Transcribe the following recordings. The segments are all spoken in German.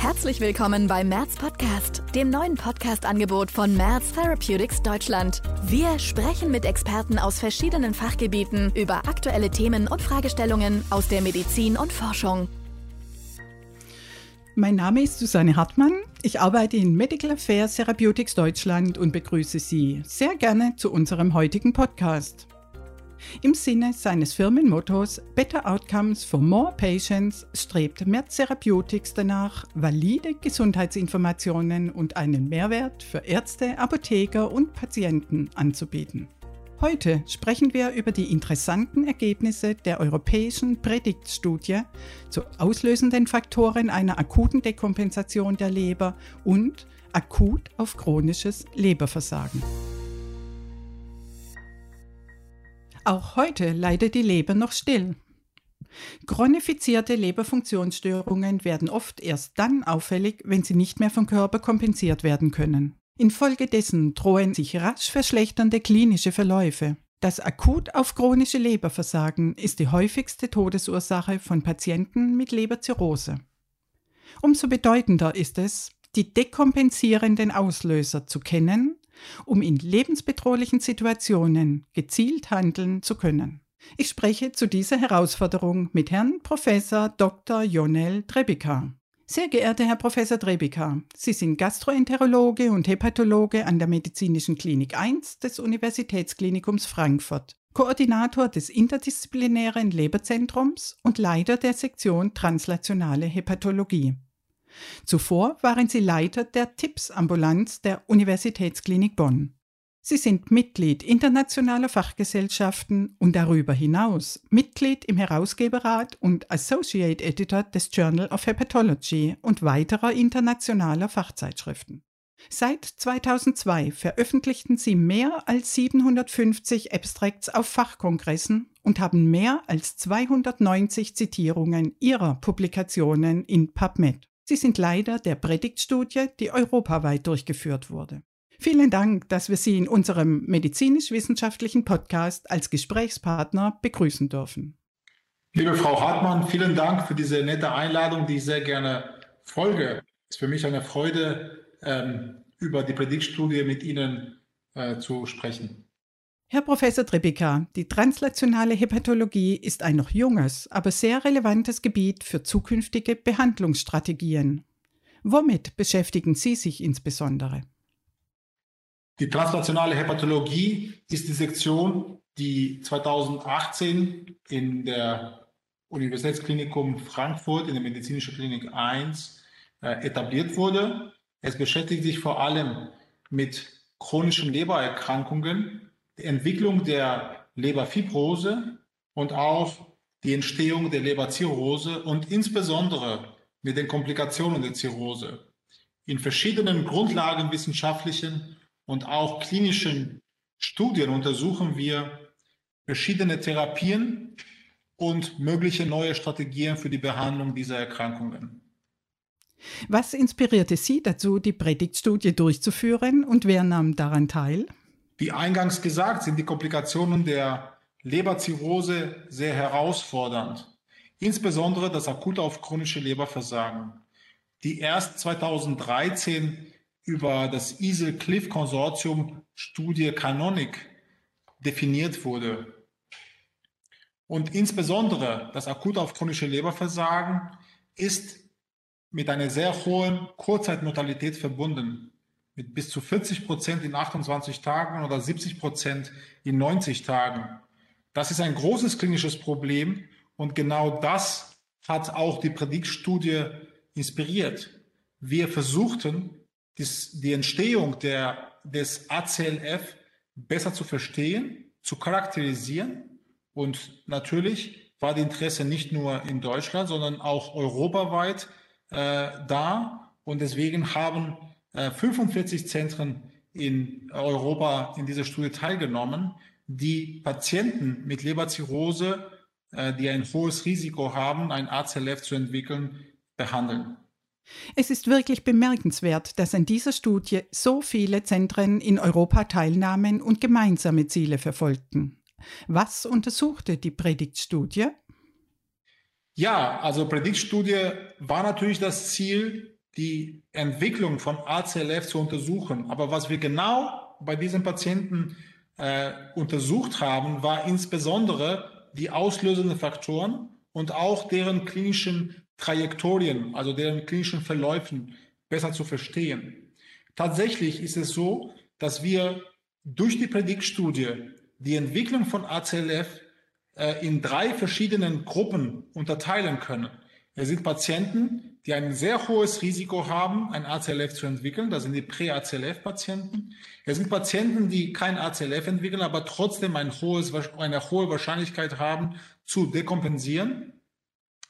Herzlich willkommen beim Merz Podcast, dem neuen Podcast-Angebot von Merz Therapeutics Deutschland. Wir sprechen mit Experten aus verschiedenen Fachgebieten über aktuelle Themen und Fragestellungen aus der Medizin und Forschung. Mein Name ist Susanne Hartmann. Ich arbeite in Medical Affairs Therapeutics Deutschland und begrüße Sie sehr gerne zu unserem heutigen Podcast. Im Sinne seines Firmenmottos Better Outcomes for More Patients strebt Merz Therapeutics danach, valide Gesundheitsinformationen und einen Mehrwert für Ärzte, Apotheker und Patienten anzubieten. Heute sprechen wir über die interessanten Ergebnisse der europäischen Predict-Studie zu auslösenden Faktoren einer akuten Dekompensation der Leber und akut auf chronisches Leberversagen. Auch heute leidet die Leber noch still. Chronifizierte Leberfunktionsstörungen werden oft erst dann auffällig, wenn sie nicht mehr vom Körper kompensiert werden können. Infolgedessen drohen sich rasch verschlechternde klinische Verläufe. Das akut auf chronische Leberversagen ist die häufigste Todesursache von Patienten mit Leberzirrhose. Umso bedeutender ist es, die dekompensierenden Auslöser zu kennen um in lebensbedrohlichen Situationen gezielt handeln zu können. Ich spreche zu dieser Herausforderung mit Herrn Professor Dr. Jonel Trebika. Sehr geehrter Herr Professor Trebika, Sie sind Gastroenterologe und Hepatologe an der Medizinischen Klinik 1 des Universitätsklinikums Frankfurt, Koordinator des interdisziplinären Leberzentrums und Leiter der Sektion Translationale Hepatologie. Zuvor waren sie Leiter der TIPS-Ambulanz der Universitätsklinik Bonn. Sie sind Mitglied internationaler Fachgesellschaften und darüber hinaus Mitglied im Herausgeberrat und Associate Editor des Journal of Hepatology und weiterer internationaler Fachzeitschriften. Seit 2002 veröffentlichten sie mehr als 750 Abstracts auf Fachkongressen und haben mehr als 290 Zitierungen ihrer Publikationen in PubMed. Sie sind Leiter der Predigtstudie, die europaweit durchgeführt wurde. Vielen Dank, dass wir Sie in unserem medizinisch-wissenschaftlichen Podcast als Gesprächspartner begrüßen dürfen. Liebe Frau Hartmann, vielen Dank für diese nette Einladung, die ich sehr gerne folge. Es ist für mich eine Freude, ähm, über die Prediktstudie mit Ihnen äh, zu sprechen. Herr Professor Tripika, die translationale Hepatologie ist ein noch junges, aber sehr relevantes Gebiet für zukünftige Behandlungsstrategien. Womit beschäftigen Sie sich insbesondere? Die translationale Hepatologie ist die Sektion, die 2018 in der Universitätsklinikum Frankfurt in der Medizinischen Klinik 1 äh, etabliert wurde. Es beschäftigt sich vor allem mit chronischen Lebererkrankungen die Entwicklung der Leberfibrose und auch die Entstehung der Leberzirrhose und insbesondere mit den Komplikationen der Zirrhose. In verschiedenen grundlagenwissenschaftlichen und auch klinischen Studien untersuchen wir verschiedene Therapien und mögliche neue Strategien für die Behandlung dieser Erkrankungen. Was inspirierte Sie dazu, die Predigtstudie durchzuführen und wer nahm daran teil? Wie eingangs gesagt, sind die Komplikationen der Leberzirrhose sehr herausfordernd, insbesondere das akute auf chronische Leberversagen, die erst 2013 über das ISIL-CLIF-Konsortium Studie Canonic definiert wurde. Und insbesondere das akut auf chronische Leberversagen ist mit einer sehr hohen Kurzzeitmortalität verbunden mit bis zu 40 Prozent in 28 Tagen oder 70 Prozent in 90 Tagen. Das ist ein großes klinisches Problem und genau das hat auch die Prediktstudie inspiriert. Wir versuchten, die Entstehung der, des ACLF besser zu verstehen, zu charakterisieren und natürlich war die Interesse nicht nur in Deutschland, sondern auch europaweit äh, da und deswegen haben 45 äh, Zentren in Europa in dieser Studie teilgenommen, die Patienten mit Leberzirrhose, äh, die ein hohes Risiko haben, ein ACLF zu entwickeln, behandeln. Es ist wirklich bemerkenswert, dass an dieser Studie so viele Zentren in Europa teilnahmen und gemeinsame Ziele verfolgten. Was untersuchte die Prediktstudie? Ja, also Prediktstudie war natürlich das Ziel, die Entwicklung von ACLF zu untersuchen. Aber was wir genau bei diesen Patienten äh, untersucht haben, war insbesondere die auslösenden Faktoren und auch deren klinischen Trajektorien, also deren klinischen Verläufen besser zu verstehen. Tatsächlich ist es so, dass wir durch die Prediktstudie die Entwicklung von ACLF äh, in drei verschiedenen Gruppen unterteilen können. Es sind Patienten, die ein sehr hohes Risiko haben, ein ACLF zu entwickeln. Das sind die Prä-ACLF-Patienten. Es sind Patienten, die kein ACLF entwickeln, aber trotzdem ein hohes, eine hohe Wahrscheinlichkeit haben, zu dekompensieren.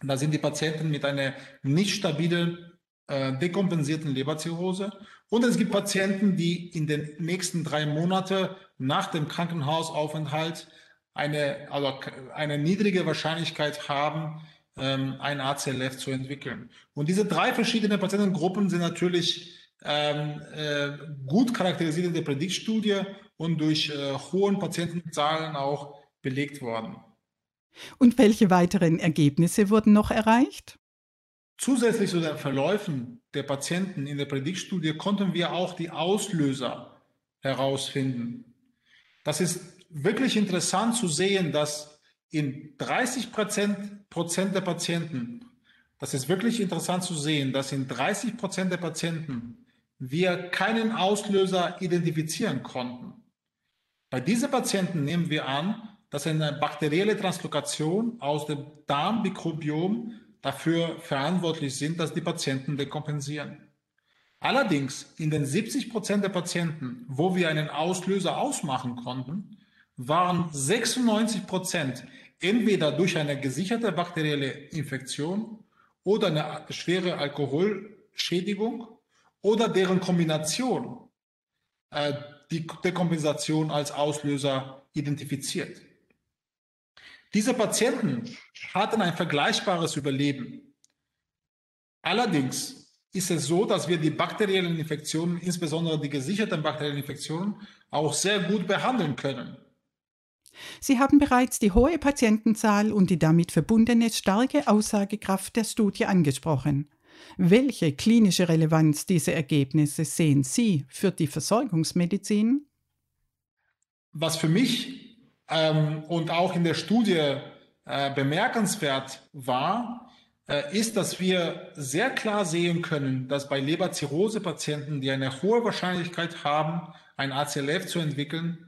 Da sind die Patienten mit einer nicht stabilen, äh, dekompensierten Leberzirrhose. Und es gibt Patienten, die in den nächsten drei Monaten nach dem Krankenhausaufenthalt eine, also eine niedrige Wahrscheinlichkeit haben, ein ACLF zu entwickeln. Und diese drei verschiedenen Patientengruppen sind natürlich ähm, äh, gut charakterisiert in der Prediktstudie und durch äh, hohen Patientenzahlen auch belegt worden. Und welche weiteren Ergebnisse wurden noch erreicht? Zusätzlich zu den Verläufen der Patienten in der Prediktstudie konnten wir auch die Auslöser herausfinden. Das ist wirklich interessant zu sehen, dass in 30 Prozent der Patienten, das ist wirklich interessant zu sehen, dass in 30 Prozent der Patienten wir keinen Auslöser identifizieren konnten. Bei diesen Patienten nehmen wir an, dass eine bakterielle Translokation aus dem Darmmikrobiom dafür verantwortlich sind, dass die Patienten dekompensieren. Allerdings in den 70 Prozent der Patienten, wo wir einen Auslöser ausmachen konnten, waren 96 Prozent entweder durch eine gesicherte bakterielle Infektion oder eine schwere Alkoholschädigung oder deren Kombination äh, die Dekompensation als Auslöser identifiziert. Diese Patienten hatten ein vergleichbares Überleben. Allerdings ist es so, dass wir die bakteriellen Infektionen, insbesondere die gesicherten bakteriellen Infektionen, auch sehr gut behandeln können. Sie haben bereits die hohe Patientenzahl und die damit verbundene starke Aussagekraft der Studie angesprochen. Welche klinische Relevanz diese Ergebnisse sehen Sie für die Versorgungsmedizin? Was für mich ähm, und auch in der Studie äh, bemerkenswert war, äh, ist, dass wir sehr klar sehen können, dass bei Leberzirrhose-Patienten, die eine hohe Wahrscheinlichkeit haben, ein ACLF zu entwickeln,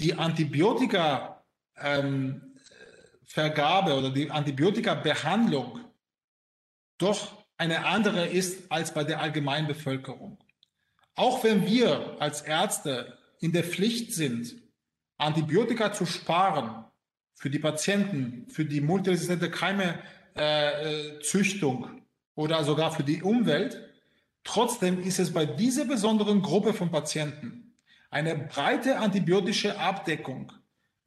die Antibiotika ähm, Vergabe oder die Antibiotika-Behandlung doch eine andere ist als bei der Allgemeinbevölkerung. Auch wenn wir als Ärzte in der Pflicht sind, Antibiotika zu sparen für die Patienten, für die multiresistente Keimezüchtung äh, oder sogar für die Umwelt, trotzdem ist es bei dieser besonderen Gruppe von Patienten eine breite antibiotische Abdeckung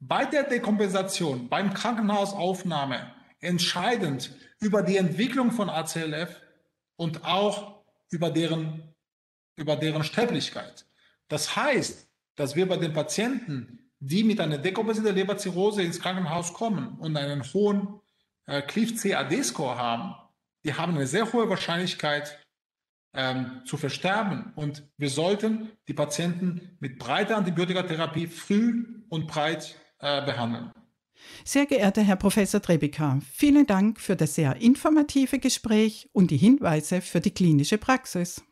bei der Dekompensation, beim Krankenhausaufnahme entscheidend über die Entwicklung von ACLF und auch über deren, über deren Sterblichkeit. Das heißt, dass wir bei den Patienten, die mit einer dekompensierten Leberzirrhose ins Krankenhaus kommen und einen hohen äh, CLIF-CAD-Score haben, die haben eine sehr hohe Wahrscheinlichkeit, ähm, zu versterben. Und wir sollten die Patienten mit breiter Antibiotikatherapie früh und breit äh, behandeln. Sehr geehrter Herr Professor Trebika, vielen Dank für das sehr informative Gespräch und die Hinweise für die klinische Praxis.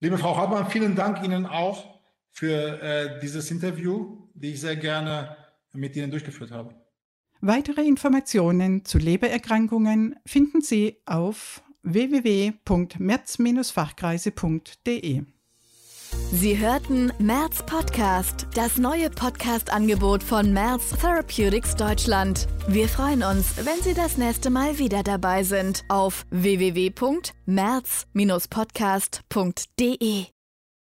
Liebe Frau Hartmann, vielen Dank Ihnen auch für äh, dieses Interview, die ich sehr gerne mit Ihnen durchgeführt habe. Weitere Informationen zu Lebererkrankungen finden Sie auf www.merz-fachkreise.de. Sie hörten Merz Podcast, das neue Podcast-Angebot von Merz Therapeutics Deutschland. Wir freuen uns, wenn Sie das nächste Mal wieder dabei sind auf www.merz-podcast.de.